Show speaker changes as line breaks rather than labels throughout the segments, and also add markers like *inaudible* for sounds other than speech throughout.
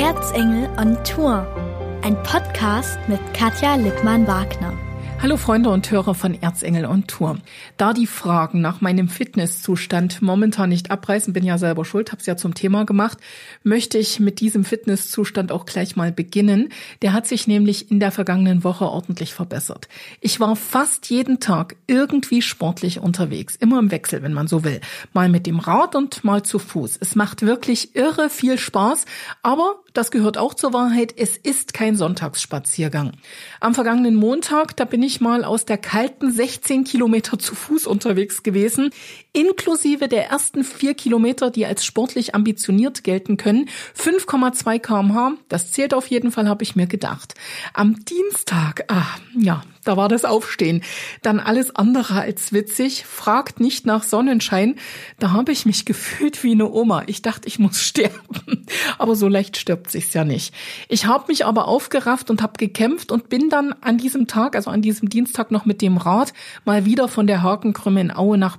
Erzengel on Tour. Ein Podcast mit Katja Lippmann-Wagner.
Hallo Freunde und Hörer von Erzengel on Tour. Da die Fragen nach meinem Fitnesszustand momentan nicht abreißen, bin ja selber schuld, hab's ja zum Thema gemacht, möchte ich mit diesem Fitnesszustand auch gleich mal beginnen. Der hat sich nämlich in der vergangenen Woche ordentlich verbessert. Ich war fast jeden Tag irgendwie sportlich unterwegs, immer im Wechsel, wenn man so will. Mal mit dem Rad und mal zu Fuß. Es macht wirklich irre viel Spaß, aber das gehört auch zur Wahrheit, es ist kein Sonntagsspaziergang. Am vergangenen Montag, da bin ich mal aus der kalten 16 Kilometer zu Fuß unterwegs gewesen, inklusive der ersten vier Kilometer, die als sportlich ambitioniert gelten können. 5,2 kmh, das zählt auf jeden Fall, habe ich mir gedacht. Am Dienstag, ah, ja, da war das Aufstehen. Dann alles andere als witzig. Fragt nicht nach Sonnenschein. Da habe ich mich *laughs* gefühlt wie eine Oma. Ich dachte, ich muss sterben. Aber so leicht stirbt sich's ja nicht. Ich habe mich aber aufgerafft und habe gekämpft und bin dann an diesem Tag, also an diesem Dienstag noch mit dem Rad mal wieder von der Hakenkrümme in Aue nach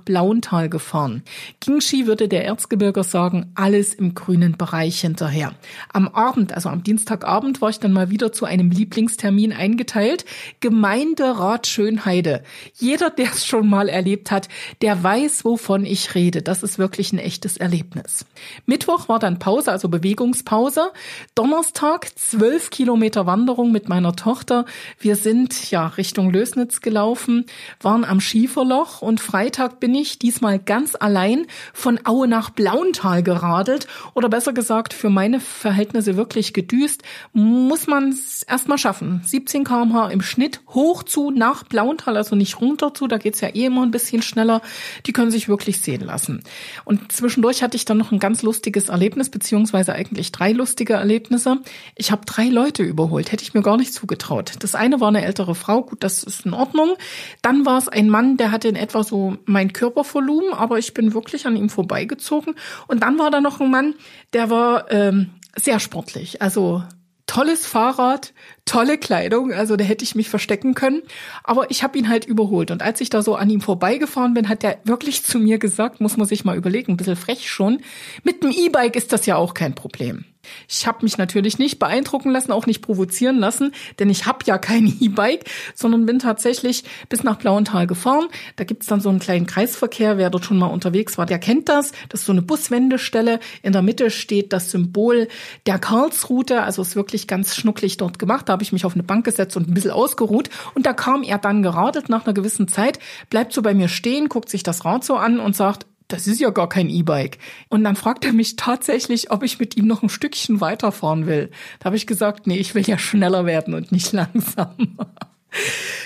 Blauental gefahren. Gingshi würde der Erzgebirger sagen, alles im grünen Bereich hinterher. Am Abend, also am Dienstagabend, war ich dann mal wieder zu einem Lieblingstermin eingeteilt. Gemeinderat Schönheide. Jeder, der es schon mal erlebt hat, der weiß, wovon ich rede. Das ist wirklich ein echtes Erlebnis. Mittwoch war dann Pause, also Bewegungspause. Donnerstag zwölf Kilometer Wanderung mit meiner Tochter. Wir sind ja Richtung Lösnitz gelaufen, waren am Schieferloch und Freitag bin ich diesmal ganz allein von Aue nach Blauental geradelt oder besser gesagt für meine Verhältnisse wirklich gedüst. Muss man es erstmal schaffen. 17 kmh im Schnitt hoch zu nach Blauental, also nicht runter zu, da geht's ja eh immer ein bisschen schneller. Die können sich wirklich sehen lassen. Und zwischendurch hatte ich dann noch ein ganz lustiges Erlebnis, beziehungsweise eigentlich drei lustige Erlebnisse. Ich habe drei Leute überholt, hätte ich mir gar nicht zugetraut. Das eine war eine ältere Frau, gut, das ist in Ordnung. Dann war es ein Mann, der hatte in etwa so mein Körpervolumen, aber ich bin wirklich an ihm vorbeigezogen. Und dann war da noch ein Mann, der war ähm, sehr sportlich, also tolles Fahrrad, tolle Kleidung, also da hätte ich mich verstecken können. Aber ich habe ihn halt überholt. Und als ich da so an ihm vorbeigefahren bin, hat er wirklich zu mir gesagt, muss man sich mal überlegen, ein bisschen frech schon, mit dem E-Bike ist das ja auch kein Problem. Ich habe mich natürlich nicht beeindrucken lassen, auch nicht provozieren lassen, denn ich habe ja kein *laughs* E-Bike, sondern bin tatsächlich bis nach Blauental gefahren. Da gibt's dann so einen kleinen Kreisverkehr. Wer dort schon mal unterwegs war, der kennt das. Das ist so eine Buswendestelle. In der Mitte steht das Symbol der Karlsroute. Also ist wirklich ganz schnucklig dort gemacht. Da habe ich mich auf eine Bank gesetzt und ein bisschen ausgeruht. Und da kam er dann geradelt nach einer gewissen Zeit, bleibt so bei mir stehen, guckt sich das Rad so an und sagt, das ist ja gar kein E-Bike. Und dann fragt er mich tatsächlich, ob ich mit ihm noch ein Stückchen weiterfahren will. Da habe ich gesagt, nee, ich will ja schneller werden und nicht *laughs* langsamer.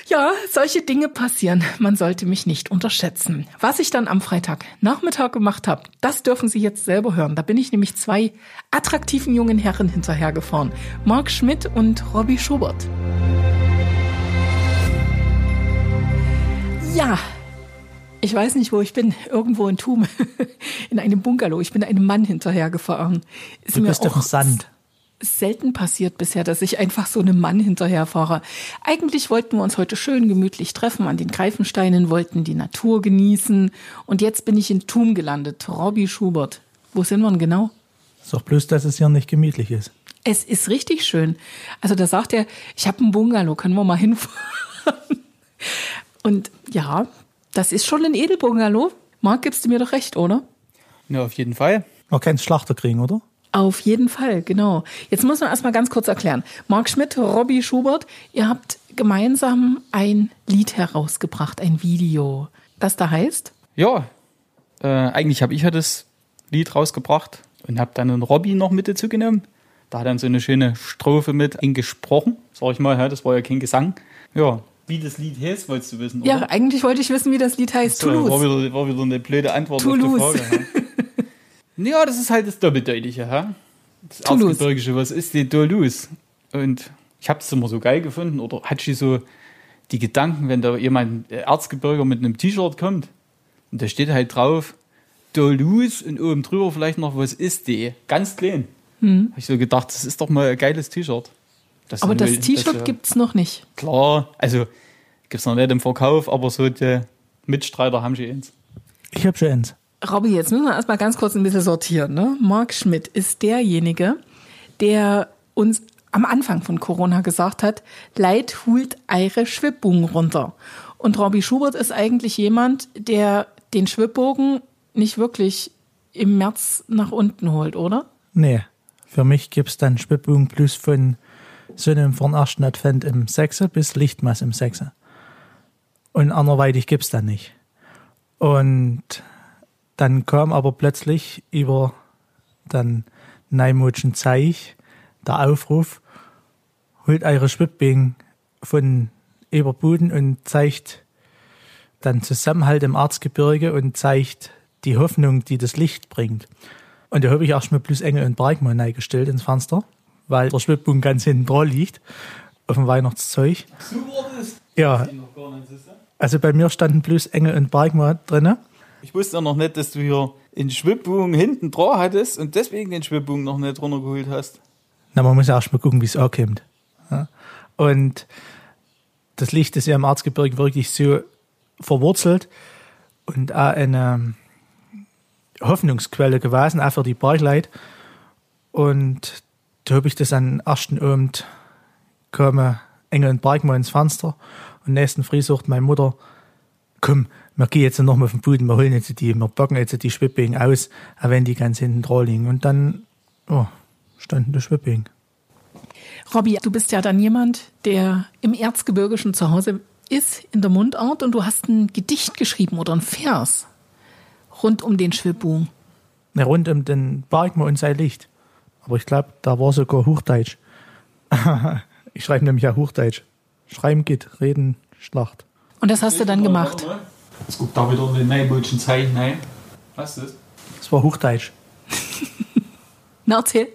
Ja, solche Dinge passieren. Man sollte mich nicht unterschätzen. Was ich dann am Freitagnachmittag gemacht habe, das dürfen Sie jetzt selber hören. Da bin ich nämlich zwei attraktiven jungen Herren hinterhergefahren. Marc Schmidt und Robbie Schubert. Ja, ich weiß nicht, wo ich bin. Irgendwo in Thum. *laughs* In einem Bungalow. Ich bin einem Mann hinterhergefahren.
Ist du bist dem Sand.
Selten passiert bisher, dass ich einfach so einem Mann hinterherfahre. Eigentlich wollten wir uns heute schön gemütlich treffen an den Greifensteinen, wollten die Natur genießen. Und jetzt bin ich in Thum gelandet. Robbie Schubert. Wo sind wir denn genau?
Ist doch bloß, dass es hier nicht gemütlich ist.
Es ist richtig schön. Also da sagt er, ich habe einen Bungalow, können wir mal hinfahren? *laughs* Und ja, das ist schon ein Edelbungalow. Marc, gibst du mir doch recht, oder?
Ja, auf jeden Fall.
Man kann Schlachter kriegen, oder?
Auf jeden Fall, genau. Jetzt muss man erstmal ganz kurz erklären. Marc Schmidt, Robbie Schubert, ihr habt gemeinsam ein Lied herausgebracht, ein Video. Das da heißt?
Ja, äh, eigentlich habe ich ja das Lied rausgebracht und habe dann einen Robbie noch mit dazu genommen. Da hat dann so eine schöne Strophe mit eingesprochen, sag ich mal, das war ja kein Gesang. Ja, wie das Lied heißt, wolltest du wissen, oder?
Ja, eigentlich wollte ich wissen, wie das Lied heißt.
So, Toulouse. War wieder, war wieder eine blöde Antwort
Toulouse.
auf die Frage. *laughs* ja, das ist halt das Doppeldeutige. Ha? Das. Erzgebirgische, was ist die Toulouse? Und ich habe es immer so geil gefunden. Oder hat sie so die Gedanken, wenn da jemand äh, Erzgebirger mit einem T-Shirt kommt und da steht halt drauf Toulouse und oben drüber vielleicht noch, was ist die? Ganz klein. Hm. Habe ich so gedacht, das ist doch mal ein geiles T-Shirt.
Das aber das T-Shirt ja, gibt's noch nicht.
Klar, also gibt's noch nicht im Verkauf, aber so die Mitstreiter haben schon eins.
Ich habe schon eins.
Robby, jetzt müssen wir erstmal ganz kurz ein bisschen sortieren. Ne? Marc Schmidt ist derjenige, der uns am Anfang von Corona gesagt hat, Leid holt eure Schwibbogen runter. Und Robbie Schubert ist eigentlich jemand, der den Schwibbogen nicht wirklich im März nach unten holt, oder?
Nee. Für mich gibt's dann Schwibbogen plus von Sonne von 1. Advent im 6. bis Lichtmaß im 6. Und anderweitig gibt's dann nicht. Und dann kam aber plötzlich über dann Neimutschen Zeich der Aufruf, holt eure Schwibbing von Eberbuden und zeigt dann Zusammenhalt im Arztgebirge und zeigt die Hoffnung, die das Licht bringt. Und da habe ich erstmal plus Engel und Bergmann eingestellt ins Fenster, weil der Schwibbogen ganz hinten dran liegt, auf dem Weihnachtszeug. Ja, also bei mir standen plus Engel und Bergmann drinne.
Ich wusste ja noch nicht, dass du hier einen Schwibbogen hinten dran hattest und deswegen den Schwibbogen noch nicht runtergeholt hast.
Na, man muss ja erst mal gucken, wie es ankommt. Ja. Und das Licht ist ja im Erzgebirge wirklich so verwurzelt und auch eine Hoffnungsquelle gewesen, auch für die Bergleit. Und da habe ich das an ersten Abend komme Engel und Bergmann ins Fenster und nächsten Früh sucht meine Mutter, komm, wir gehen jetzt noch mal auf den Boden, wir holen jetzt die, wir packen jetzt die Schwipping aus, auch wenn die ganz hinten dran liegen. Und dann, oh, standen die Schwipping.
Robby, du bist ja dann jemand, der im Erzgebirgischen zu Hause ist, in der Mundart, und du hast ein Gedicht geschrieben oder ein Vers rund um den Schwibbogen.
Ne, rund um den Bergmann und sein Licht. Aber ich glaube, da war sogar Hochdeutsch. *laughs* ich schreibe nämlich auch Hochdeutsch. Schreiben geht, reden, Schlacht.
Und das hast du dann gemacht.
Jetzt guckt da wieder in den neumodischen Zeichen rein. Was ist das?
Das war Hochdeutsch. *laughs*
Na, erzähl.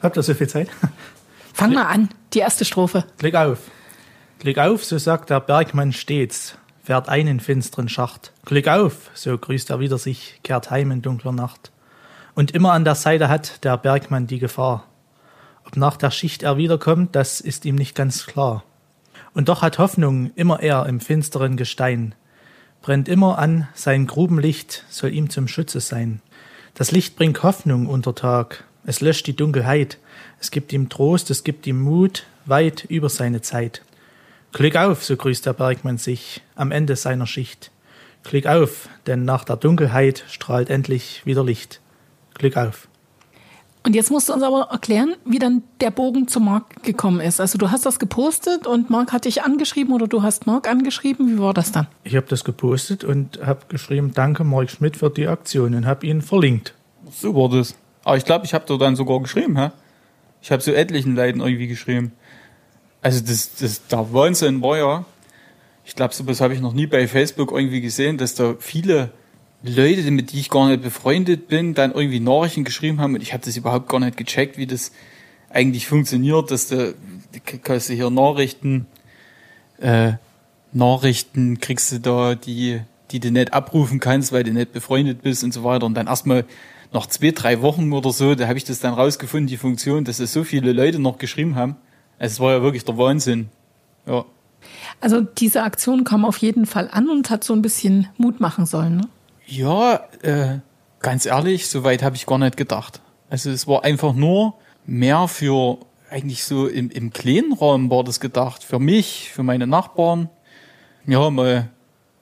Habt ihr so viel Zeit? *laughs*
Fang mal an, die erste Strophe.
Klick auf. Klick auf, so sagt der Bergmann stets, fährt ein in finsteren Schacht. Klick auf, so grüßt er wieder sich, kehrt heim in dunkler Nacht. Und immer an der Seite hat der Bergmann die Gefahr. Ob nach der Schicht er wiederkommt, das ist ihm nicht ganz klar. Und doch hat Hoffnung immer er im finsteren Gestein. Brennt immer an, sein Grubenlicht soll ihm zum Schutze sein. Das Licht bringt Hoffnung unter Tag, es löscht die Dunkelheit, es gibt ihm Trost, es gibt ihm Mut, weit über seine Zeit. Klick auf, so grüßt der Bergmann sich am Ende seiner Schicht. Klick auf, denn nach der Dunkelheit strahlt endlich wieder Licht. Klick auf.
Und jetzt musst du uns aber erklären, wie dann der Bogen zu Marc gekommen ist. Also du hast das gepostet und Marc hat dich angeschrieben oder du hast Marc angeschrieben. Wie war das dann?
Ich habe das gepostet und habe geschrieben, danke Marc Schmidt für die Aktion und habe ihn verlinkt.
So war das. Aber ich glaube, ich habe da dann sogar geschrieben, hä? Ich habe so etlichen Leuten irgendwie geschrieben. Also das, das der Wahnsinn war ja, ich glaube, sowas habe ich noch nie bei Facebook irgendwie gesehen, dass da viele Leute, mit die ich gar nicht befreundet bin, dann irgendwie Nachrichten geschrieben haben und ich habe das überhaupt gar nicht gecheckt, wie das eigentlich funktioniert, dass du, kannst du hier Nachrichten, äh, Nachrichten kriegst du da, die, die du nicht abrufen kannst, weil du nicht befreundet bist und so weiter. Und dann erstmal nach zwei, drei Wochen oder so, da habe ich das dann rausgefunden, die Funktion, dass es so viele Leute noch geschrieben haben. Es war ja wirklich der Wahnsinn. Ja.
Also diese Aktion kam auf jeden Fall an und hat so ein bisschen Mut machen sollen. Ne?
Ja, äh, ganz ehrlich, so weit habe ich gar nicht gedacht. Also es war einfach nur mehr für eigentlich so im, im kleinen Raum war das gedacht. Für mich, für meine Nachbarn. Ja, mal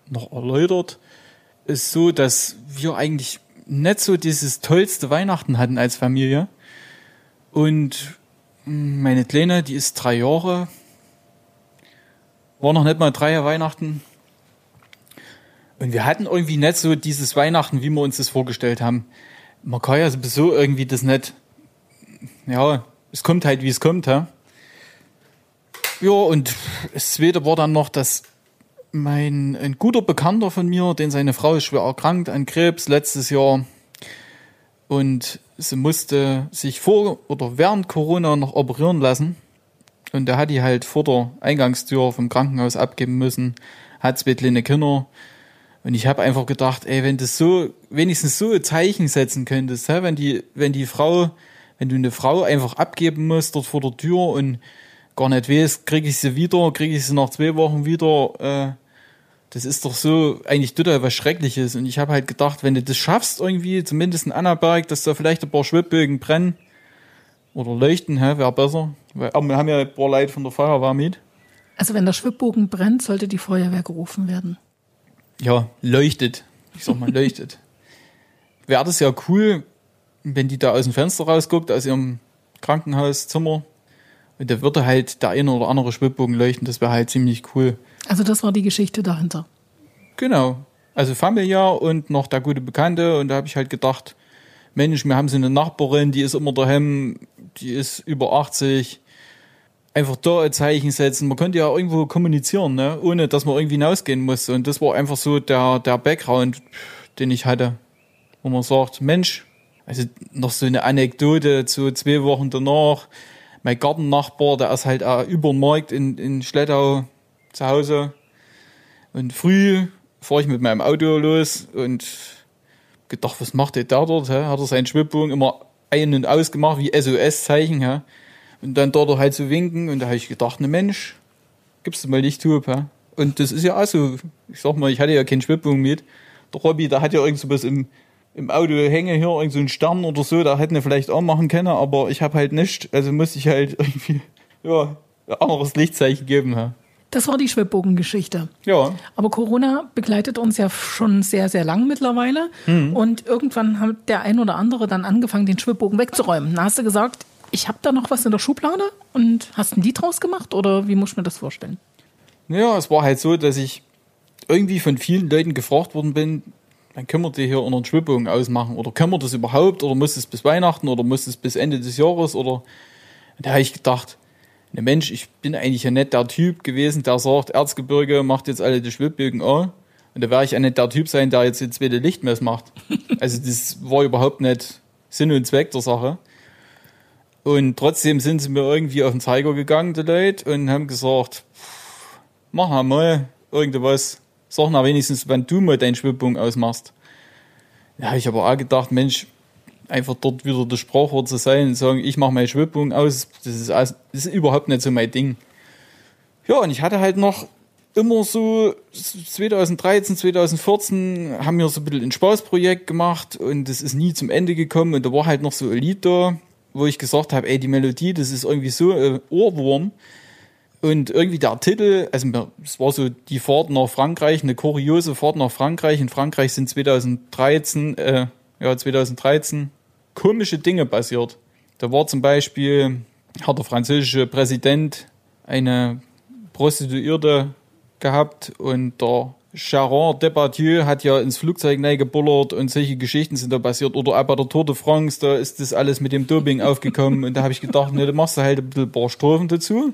noch erläutert. Ist so, dass wir eigentlich nicht so dieses tollste Weihnachten hatten als Familie. Und meine Kleine, die ist drei Jahre, war noch nicht mal drei Weihnachten. Und wir hatten irgendwie nicht so dieses Weihnachten, wie wir uns das vorgestellt haben. Man kann ja sowieso irgendwie das nicht, ja, es kommt halt, wie es kommt, ja. Ja, und das zweite war dann noch, dass mein, ein guter Bekannter von mir, den seine Frau ist schwer erkrankt an Krebs letztes Jahr. Und sie musste sich vor oder während Corona noch operieren lassen. Und da hat die halt vor der Eingangstür vom Krankenhaus abgeben müssen, hat zwei kleine Kinder. Und ich habe einfach gedacht, ey, wenn das so, wenigstens so Zeichen setzen könntest, hä? wenn die, wenn die Frau, wenn du eine Frau einfach abgeben musst dort vor der Tür und gar nicht weißt, kriege ich sie wieder, kriege ich sie nach zwei Wochen wieder, äh, das ist doch so eigentlich total was Schreckliches. Und ich habe halt gedacht, wenn du das schaffst irgendwie, zumindest in Annaberg, dass da vielleicht ein paar Schwibbögen brennen, Oder leuchten, hä, wäre besser. Weil, aber wir haben ja ein paar Leute von der Feuerwehr mit.
Also wenn der Schwibbogen brennt, sollte die Feuerwehr gerufen werden.
Ja, leuchtet. Ich sag mal, leuchtet. *laughs* Wäre das ja cool, wenn die da aus dem Fenster rausguckt, aus ihrem Krankenhauszimmer. Und da würde halt der eine oder andere Schwibbogen leuchten. Das wäre halt ziemlich cool.
Also das war die Geschichte dahinter.
Genau. Also familiär und noch der gute Bekannte. Und da habe ich halt gedacht, Mensch, wir haben so eine Nachbarin, die ist immer daheim, die ist über 80. Einfach da ein Zeichen setzen. Man könnte ja irgendwo kommunizieren, ne? ohne dass man irgendwie hinausgehen muss. Und das war einfach so der, der Background, den ich hatte. Wo man sagt, Mensch, also noch so eine Anekdote zu zwei Wochen danach. Mein Gartennachbar, der ist halt auch über den Markt in, in Schlettau zu Hause. Und früh fahre ich mit meinem Auto los und gedacht, was macht der da dort? Hä? Hat er seinen Schwibbogen immer ein- und ausgemacht, wie SOS-Zeichen. Und dann dort halt zu winken. Und da habe ich gedacht, ne Mensch, gibst du mal Lichthub. hä? Und das ist ja auch so. Ich sag mal, ich hatte ja keinen Schwibbogen mit. Der Robby, der hat ja irgend so was im, im Auto hängen hier, irgend so ein Stern oder so. Da hätten wir vielleicht auch machen können, aber ich habe halt nicht. Also musste ich halt *laughs* irgendwie, ja, ein anderes Lichtzeichen geben. hä?
Das war die Schwibbogengeschichte.
Ja,
Aber Corona begleitet uns ja schon sehr, sehr lang mittlerweile. Und irgendwann hat der ein oder andere dann angefangen, den Schwibbogen wegzuräumen. Da hast du gesagt, ich habe da noch was in der Schublade und hast ein Lied draus gemacht oder wie muss ich mir das vorstellen?
Ja, es war halt so, dass ich irgendwie von vielen Leuten gefragt worden bin, dann können wir die hier unter den Schwibbogen ausmachen oder können wir das überhaupt oder muss es bis Weihnachten oder muss es bis Ende des Jahres oder und da habe ich gedacht, ne Mensch, ich bin eigentlich ja nicht der Typ gewesen, der sagt, Erzgebirge macht jetzt alle die Schwibbögen an und da wäre ich ja nicht der Typ sein, der jetzt die zweite Lichtmess macht. *laughs* Also das war überhaupt nicht Sinn und Zweck der Sache. Und trotzdem sind sie mir irgendwie auf den Zeiger gegangen, die Leute, und haben gesagt, mach mal irgendwas. Sag mal wenigstens, wenn du mal deinen Schwibbogen ausmachst. Habe ich aber auch gedacht, Mensch, einfach dort wieder das Sprachwort zu sein und sagen, ich mache meinen Schwibbogen aus, das ist, das ist überhaupt nicht so mein Ding. Ja, und ich hatte halt noch immer so 2013, 2014 haben wir so ein bisschen ein Spaßprojekt gemacht und das ist nie zum Ende gekommen und da war halt noch so Lied da, wo ich gesagt habe, ey, die Melodie, das ist irgendwie so ein Ohrwurm. Und irgendwie der Titel, also es war so die Fahrt nach Frankreich, eine kuriose Fahrt nach Frankreich. In Frankreich sind 2013, äh, ja, 2013 komische Dinge passiert. Da war zum Beispiel, hat der französische Präsident eine Prostituierte gehabt und der Charon Depardieu hat ja ins Flugzeug gebullert und solche Geschichten sind da passiert. Oder bei der Tour de France, da ist das alles mit dem Doping *laughs* aufgekommen und da habe ich gedacht, ne, da machst du halt ein bisschen ein paar Strophen dazu.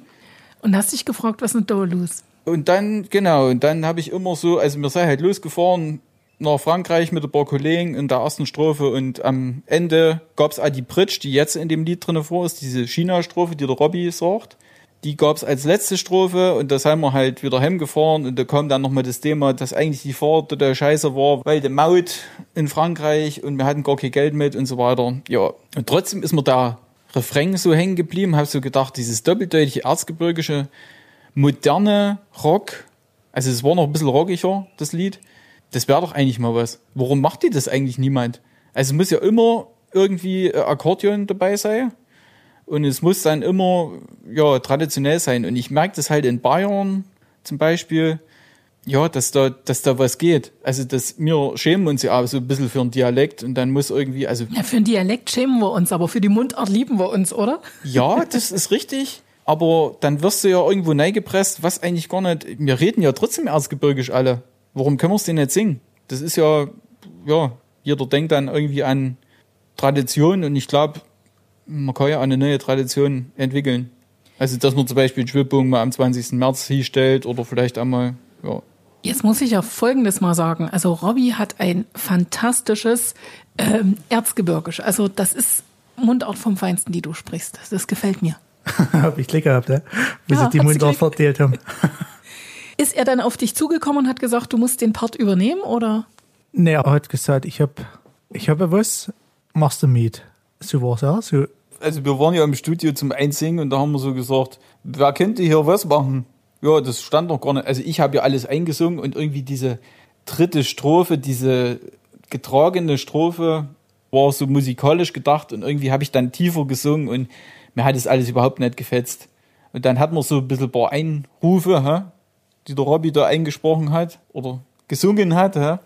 Und hast dich gefragt, was ist denn da los?
Und dann, genau, und dann habe ich immer so, also wir sind halt losgefahren nach Frankreich mit ein paar Kollegen in der ersten Strophe und am Ende gab's auch die Bridge, die jetzt in dem Lied drinne vor ist, diese China-Strophe, die der Robby sagt. Die gab's als letzte Strophe und da sind wir halt wieder heimgefahren und da kam dann nochmal das Thema, dass eigentlich die Fahrt total scheiße war, weil die Maut in Frankreich und wir hatten gar kein Geld mit und so weiter. Ja, und trotzdem ist mir der Refrain so hängen geblieben, habe so gedacht, dieses doppeldeutige erzgebirgische moderne Rock, also es war noch ein bisschen rockiger, das Lied, das wäre doch eigentlich mal was. Warum macht die das eigentlich niemand? Also muss ja immer irgendwie ein Akkordeon dabei sein und es muss dann immer ja traditionell sein. Und ich merke das halt in Bayern zum Beispiel, ja, dass da, dass da was geht. Also dass wir schämen uns ja auch so ein bisschen für einen Dialekt und dann muss irgendwie, also
Ja, für den Dialekt schämen wir uns, aber für die Mundart lieben wir uns, oder?
ja, das ist richtig. Aber dann wirst du ja irgendwo neigepresst, was eigentlich gar nicht. Wir reden ja trotzdem erzgebirgisch alle. Warum können wir es denn nicht singen? Das ist ja, ja, jeder denkt dann irgendwie an Tradition und ich glaube, man kann ja eine neue Tradition entwickeln. Also, dass man zum Beispiel den Schwibbogen mal am 20. März hinstellt oder vielleicht einmal, ja.
Jetzt muss ich ja Folgendes mal sagen. Also Robby hat ein fantastisches ähm, Erzgebirgisch. Also das ist Mundart vom Feinsten, die du sprichst. Das gefällt mir. *laughs*
Hab ich Glück gehabt, ja? Wie
Ja,
sie die Mundart verteilt haben. *laughs*
Ist er dann auf dich zugekommen und hat gesagt, du musst den Part übernehmen oder?
Nee, er hat gesagt, ich hab, ich hab was, machst du mit? So war's auch, so.
Also, wir waren ja im Studio zum Einsingen und da haben wir so gesagt, wer könnte hier was machen? Ja, das stand noch gar nicht. Also, ich habe ja alles eingesungen und irgendwie diese dritte Strophe, diese getragene Strophe, war so musikalisch gedacht und irgendwie habe ich dann tiefer gesungen und mir hat das alles überhaupt nicht gefetzt. Und dann hat man so ein bisschen ein paar Einrufe, hä, die der Robby da eingesprochen hat oder gesungen hat. Hä.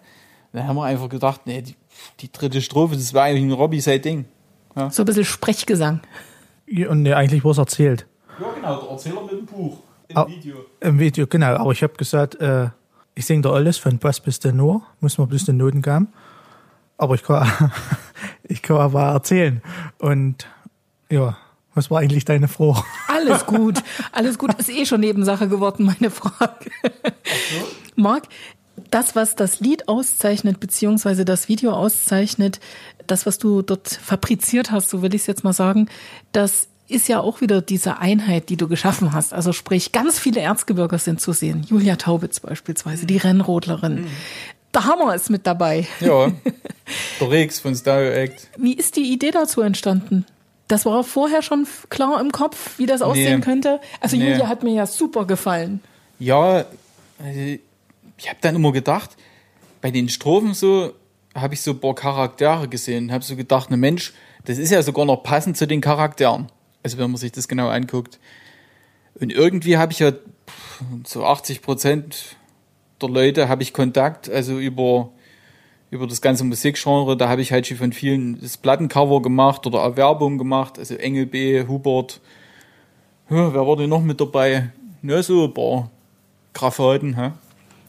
Dann haben wir einfach gedacht, nee, die, die dritte Strophe, das war eigentlich ein Robby sein Ding.
So ein bisschen Sprechgesang.
Und nee, eigentlich was erzählt.
Ja, genau, der Erzähler mit dem Buch im
Ah. Im Video, genau. Aber ich habe gesagt, äh, ich singe da alles von Bass bis Tenor, muss man bloß den Noten geben. Aber ich kann, *laughs* ich kann aber erzählen. Und ja, was war eigentlich deine Frage?
Alles gut, alles gut. Ist eh schon Nebensache geworden, meine Frage. Marc, das, was das Lied auszeichnet, beziehungsweise das Video auszeichnet, das, was du dort fabriziert hast, so will ich es jetzt mal sagen, das ist ja auch wieder diese Einheit, die du geschaffen hast. Also sprich, ganz viele Erzgebirger sind zu sehen. Julia Taubitz beispielsweise, die Rennrodlerin. Der Hammer ist mit dabei.
Ja, der Rex von Stereo Act.
Wie ist die Idee dazu entstanden? Das war vorher schon klar im Kopf, wie das aussehen
Nee.
könnte. Also
Nee.
Julia hat mir ja super gefallen.
Ja, also ich habe dann immer gedacht, bei den Strophen so habe ich so ein paar Charaktere gesehen, habe so gedacht, ne Mensch, das ist ja sogar noch passend zu den Charakteren. Also wenn man sich das genau anguckt. Und irgendwie habe ich ja so 80 Prozent der Leute habe ich Kontakt, also über über das ganze Musikgenre, da habe ich halt schon von vielen das Plattencover gemacht oder auch Werbung gemacht, also Engel B, Hubert, ja, wer war denn noch mit dabei? Ja, so ein paar Graffaten, hä?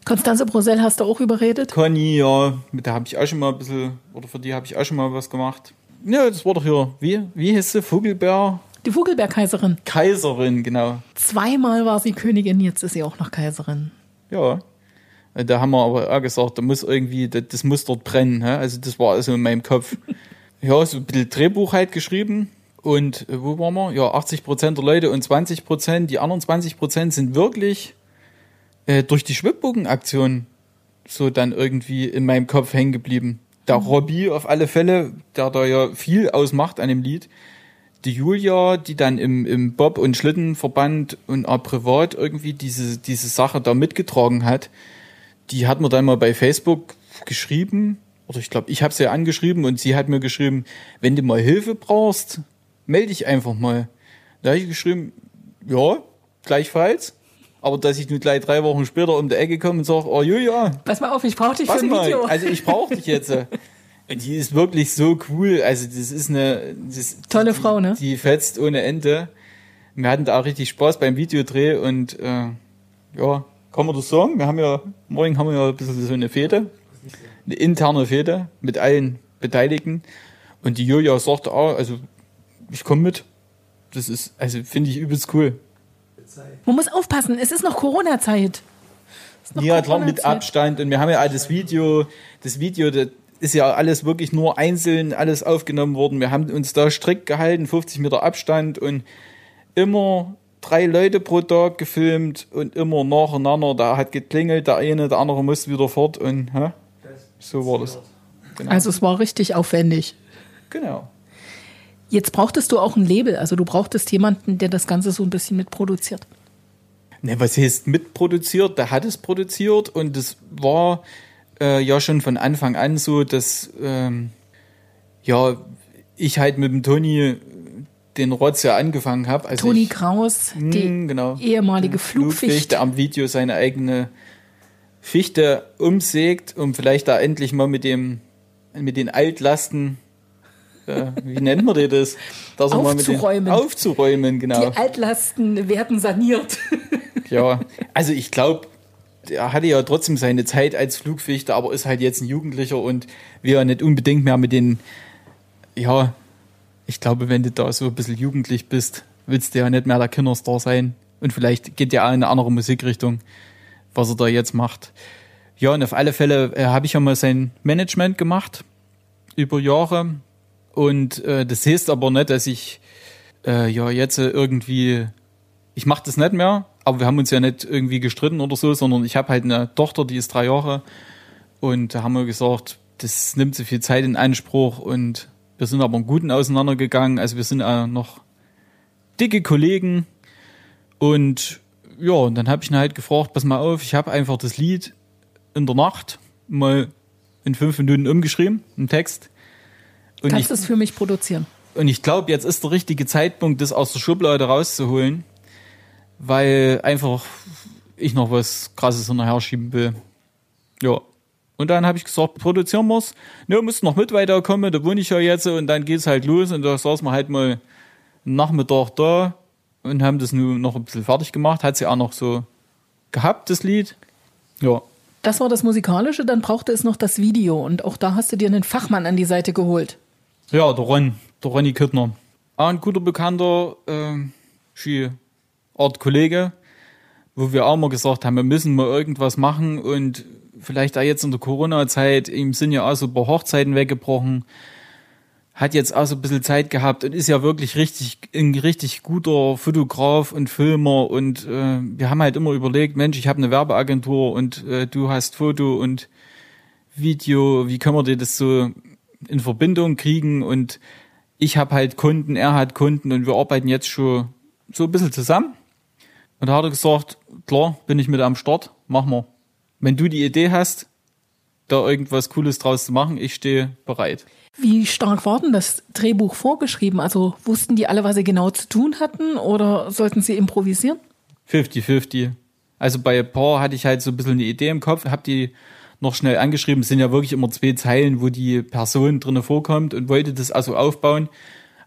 Konstanze Brosel hast du auch überredet?
Conny, ja, mit der habe ich auch schon mal ein bisschen, oder für die habe ich auch schon mal was gemacht. Ja, das war doch hier, wie, wie hieß sie? Vogelbär?
Die Vogelberg-Kaiserin.
Kaiserin, genau.
Zweimal war sie Königin, jetzt ist sie auch noch Kaiserin.
Ja. Und Da haben wir aber auch gesagt, da muss irgendwie, das, das muss dort brennen. Also das war also in meinem Kopf. *laughs* Ja, so ein bisschen Drehbuch halt geschrieben. Und äh, wo waren wir? Ja, 80 Prozent der Leute und 20 Prozent, die anderen 20 Prozent sind wirklich äh, durch die Schwibbogenaktion so dann irgendwie in meinem Kopf hängen geblieben. Der Robby auf alle Fälle, der da ja viel ausmacht an dem Lied. Die Julia, die dann im, im Bob- und Schlittenverband und auch privat irgendwie diese, diese Sache da mitgetragen hat, die hat mir dann mal bei Facebook geschrieben, oder ich glaube, ich habe sie angeschrieben und sie hat mir geschrieben, wenn du mal Hilfe brauchst, melde dich einfach mal. Da habe ich geschrieben, ja, gleichfalls. Aber dass ich nun gleich drei Wochen später um die Ecke komme und sage, oh Julia,
Pass mal auf, ich brauche dich für ein
mal,
Video.
also ich brauche dich jetzt. *laughs* Und die ist wirklich so cool. Also das ist eine das,
Tolle Frau, ne?
Die fetzt ohne Ende. Wir hatten da auch richtig Spaß beim Videodreh und äh, ja, kann man das sagen? Wir haben ja morgen haben wir ja ein bisschen so eine Fete, eine interne Fete mit allen Beteiligten. Und die Julia sagte auch, also ich komme mit. Das ist, also finde ich übelst cool.
Man muss aufpassen, es ist noch Corona-Zeit.
Ja, klar, mit. Abstand. Und wir haben ja all das Video, das Video, das ist ja alles wirklich nur einzeln, alles aufgenommen worden. Wir haben uns da strikt gehalten, 50 Meter Abstand und immer drei Leute pro Tag gefilmt und immer nacheinander. Da hat geklingelt, der eine, der andere musste wieder fort und hä? so war das. Genau.
Also es war richtig aufwendig.
genau.
Jetzt brauchtest du auch ein Label, also du brauchtest jemanden, der das Ganze so ein bisschen mitproduziert.
Ne, was heißt mitproduziert? Der hat es produziert und es war äh, ja schon von Anfang an so, dass ähm, ja ich halt mit dem Toni den Rotz ja angefangen habe. Also
Toni
ich,
Kraus, die
Hm, genau.
ehemalige
Flugfichte
Flugfichte.
am Video seine eigene Fichte umsägt, um vielleicht da endlich mal mit dem mit den Altlasten äh, wie nennt man das? Den,
Aufzuräumen.
aufzuräumen, genau.
Die Altlasten werden saniert.
Ja, *laughs* also ich glaube, er hatte ja trotzdem seine Zeit als Flugfichte, aber ist halt jetzt ein Jugendlicher und wir ja nicht unbedingt mehr mit den, ja, ich glaube, wenn du da so ein bisschen jugendlich bist, willst du ja nicht mehr der Kinderstar sein. Und vielleicht geht ja auch in eine andere Musikrichtung, was er da jetzt macht. Ja, und auf alle Fälle äh, habe ich ja mal sein Management gemacht über Jahre. Und äh, das heißt aber nicht, dass ich äh, ja jetzt äh, irgendwie ich mache das nicht mehr, aber wir haben uns ja nicht irgendwie gestritten oder so, sondern ich habe halt eine Tochter, die ist drei Jahre. Und da haben wir gesagt, das nimmt so viel Zeit in Anspruch und wir sind aber einen guten auseinandergegangen, also wir sind äh, noch dicke Kollegen. Und ja, und dann habe ich ihn halt gefragt, pass mal auf, ich habe einfach das Lied in der Nacht mal in fünf Minuten umgeschrieben, einen Text Und
Kannst
ich,
es für mich produzieren?
und ich glaube, jetzt ist der richtige Zeitpunkt, das aus der Schublade rauszuholen, weil einfach ich noch was Krasses hinterher schieben will. Ja. Und dann habe ich gesagt, produzieren wir's. Ne, müsst noch mit weiterkommen, da wohne ich ja jetzt und dann geht's halt los und da saßen wir halt mal Nachmittag da und haben das nur noch ein bisschen fertig gemacht. Hat sie auch noch so gehabt, das Lied. Ja.
Das war das Musikalische, dann brauchte es noch das Video und auch da hast du dir einen Fachmann an die Seite geholt.
Ja, der Ron, der Ronny Kittner. Auch ein guter Bekannter, ähm, Ski Kollege, wo wir auch mal gesagt haben, wir müssen mal irgendwas machen und vielleicht auch jetzt in der Corona-Zeit, ihm sind ja auch so ein paar Hochzeiten weggebrochen, hat jetzt auch so ein bisschen Zeit gehabt und ist ja wirklich richtig, ein richtig guter Fotograf und Filmer und äh, wir haben halt immer überlegt, Mensch, ich habe eine Werbeagentur und äh, du hast Foto und Video, wie können wir dir das so in Verbindung kriegen und ich habe halt Kunden, er hat Kunden und wir arbeiten jetzt schon so ein bisschen zusammen. Und da hat er gesagt, klar, bin ich mit am Start, mach mal. Wenn du die Idee hast, da irgendwas Cooles draus zu machen, ich stehe bereit.
Wie stark war denn das Drehbuch vorgeschrieben? Also wussten die alle, was sie genau zu tun hatten oder sollten sie improvisieren?
50-50. Also bei Paar hatte ich halt so ein bisschen eine Idee im Kopf, hab die noch schnell angeschrieben. Es sind ja wirklich immer zwei Zeilen, wo die Person drinne vorkommt und wollte das also aufbauen.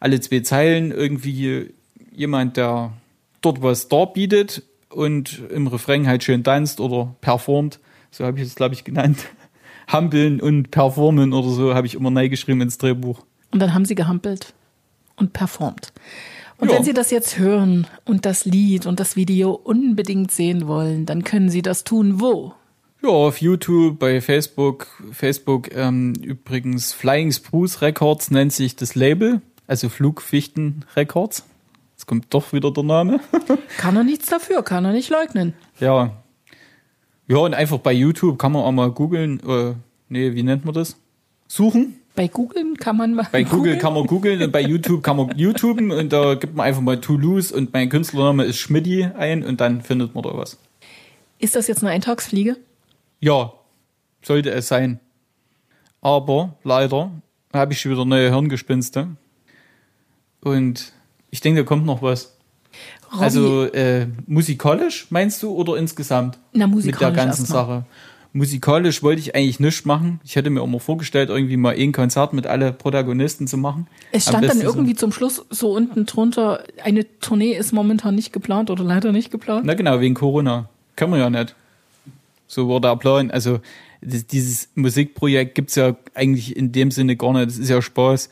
Alle zwei Zeilen irgendwie jemand, der dort was darbietet und im Refrain halt schön tanzt oder performt. So habe ich es, glaube ich, genannt. *laughs* Hampeln und performen oder so habe ich immer neu geschrieben ins Drehbuch.
Und dann haben sie gehampelt und performt. Und
Ja.
wenn Sie das jetzt hören und das Lied und das Video unbedingt sehen wollen, dann können Sie das tun wo?
Ja, auf YouTube, bei Facebook. Facebook ähm, übrigens Flying Spruce Records nennt sich das Label, also Flugfichten Records. Jetzt kommt doch wieder der Name. *laughs*
Kann er nichts dafür, kann er nicht leugnen.
ja. Ja, und einfach bei YouTube kann man auch mal googeln. Äh, nee, wie nennt man das? Suchen.
Bei Googlen kann man mal.
Bei Google kann man googeln und bei YouTube kann man YouTuben und da gibt man einfach mal Toulouse und mein Künstlername ist Schmidti ein und dann findet man da was.
Ist das jetzt eine Eintagsfliege?
Ja, sollte es sein. Aber leider habe ich wieder neue Hirngespinste. Und ich denke, da kommt noch was.
Robby,
Also äh, musikalisch meinst du oder insgesamt
na,
mit
musikalisch
der ganzen. Sache? Musikalisch wollte ich eigentlich nichts machen. Ich hätte mir immer vorgestellt, irgendwie mal ein Konzert mit alle Protagonisten zu machen.
Es stand dann
besten so-
irgendwie zum Schluss so unten drunter, eine Tournee ist momentan nicht geplant oder leider nicht geplant.
Na genau, wegen Corona. Können wir ja nicht. So war der Plan. Also das, dieses Musikprojekt gibt's ja eigentlich in dem Sinne gar nicht. Das ist ja Spaß.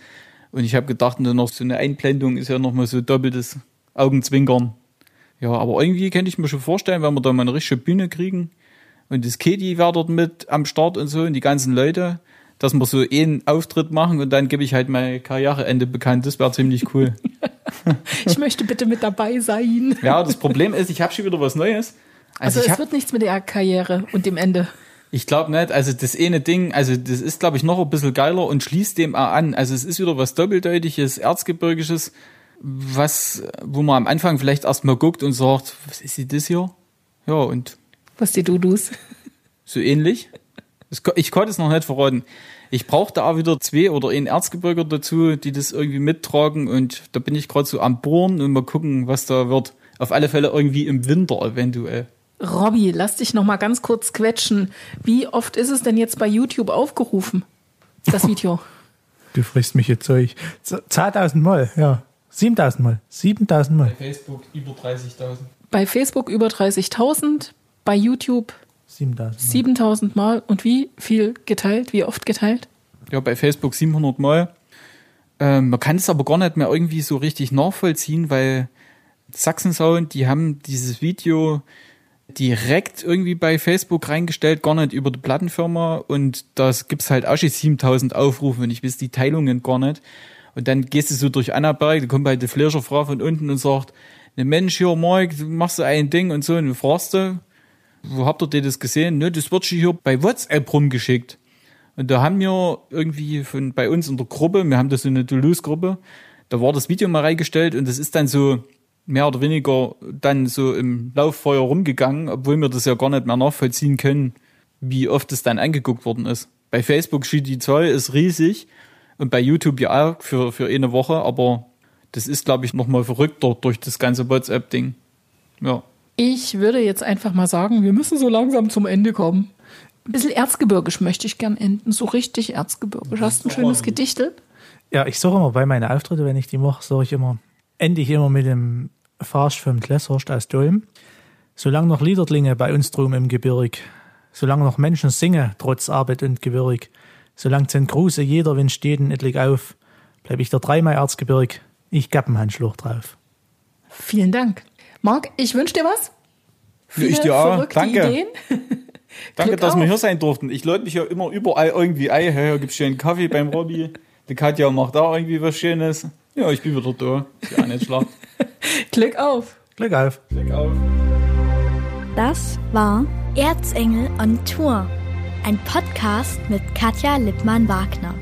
Und ich habe gedacht, dann noch so eine Einblendung ist ja noch mal so doppeltes Augenzwinkern. Ja, aber irgendwie könnte ich mir schon vorstellen, wenn wir da mal eine richtige Bühne kriegen und das Katie wäre dort mit am Start und so und die ganzen Leute, dass wir so einen Auftritt machen und dann gebe ich halt mein Karriereende bekannt. Das wäre ziemlich cool. *laughs*
Ich möchte bitte mit dabei sein.
ja, das Problem ist, ich habe schon wieder was Neues.
Also,
ich
es wird nichts mit der Karriere und dem Ende.
Ich glaube nicht. Also das eine Ding, also das ist, glaube ich, noch ein bisschen geiler und schließt dem auch an. Also es ist wieder was Doppeldeutiges, Erzgebirgisches, was, wo man am Anfang vielleicht erstmal guckt und sagt, was ist denn das hier? Ja, und
Was die Dudus.
so ähnlich. Ich konnte es noch nicht verraten. Ich brauchte auch wieder zwei oder einen Erzgebirger dazu, die das irgendwie mittragen und da bin ich gerade so am Bohren und mal gucken, was da wird. Auf alle Fälle irgendwie im Winter eventuell.
Robby, lass dich noch mal ganz kurz quetschen. Wie oft ist es denn jetzt bei YouTube aufgerufen? Das Video.
Du frisst mich jetzt Zeug. 10.000 Mal, ja. 7.000 Mal. 7.000 Mal.
Facebook über 30.000.
Bei Facebook über 30.000, bei YouTube
7.000 Mal.
7.000 Mal. Und wie viel geteilt? Wie oft geteilt?
ja, bei Facebook 700 Mal. Ähm, man kann es aber gar nicht mehr irgendwie so richtig nachvollziehen, weil Sachsensound, die haben dieses Video direkt irgendwie bei Facebook reingestellt, gar nicht über die Plattenfirma und das gibt's halt auch schon 7000 Aufrufe und ich weiß die Teilungen gar nicht. Und dann gehst du so durch Annaberg, da kommt halt die Fleischerfrau von unten und sagt, ne Mensch, hier, Mark, du machst so ein Ding und so und du fragst du, wo habt ihr das gesehen? Ne, das wird schon hier bei WhatsApp rumgeschickt. Und da haben wir irgendwie von bei uns in der Gruppe, wir haben das so eine Toulouse-Gruppe, da war das Video mal reingestellt und das ist dann so mehr oder weniger dann so im Lauffeuer rumgegangen, obwohl wir das ja gar nicht mehr nachvollziehen können, wie oft es dann angeguckt worden ist. Bei Facebook steht die Zahl ist riesig Und bei YouTube ja auch für, für eine Woche, aber das ist, glaube ich, nochmal verrückter durch das ganze WhatsApp-Ding. Ja.
Ich würde jetzt einfach mal sagen, wir müssen so langsam zum Ende kommen. Ein bisschen erzgebirgisch möchte ich gern enden. So richtig erzgebirgisch. Hast du ein schönes Gedichtel?
Ja, ich sage immer bei meinen Auftritten, wenn ich die mache, sage ich immer, ende ich immer mit dem Farsch vom Klesshorst aus Dolm. Solange noch Liedertlinge bei uns drum im Gebirg, solange noch Menschen singen, trotz Arbeit und Gewirrig, solange sind Gruße jeder Wind steht etlich auf, bleib ich der dreimal Erzgebirg, ich gab einen Schluch drauf.
Vielen Dank. Marc, ich wünsche dir was.
Ja, ich dir auch. Danke.
Ideen. *laughs*
Danke,
Glück
dass wir
auf.
hier sein durften. Ich lade mich ja immer überall irgendwie ein. Hey, hier gibt's schönen Kaffee beim Robby. Die Katja macht da irgendwie was Schönes. Ja, ich bin wieder da. Ist ja auch nicht schlecht. *laughs*
Glück auf.
Glück auf.
Klick auf.
Das war Erzengel on Tour, ein Podcast mit Katja Lippmann-Wagner.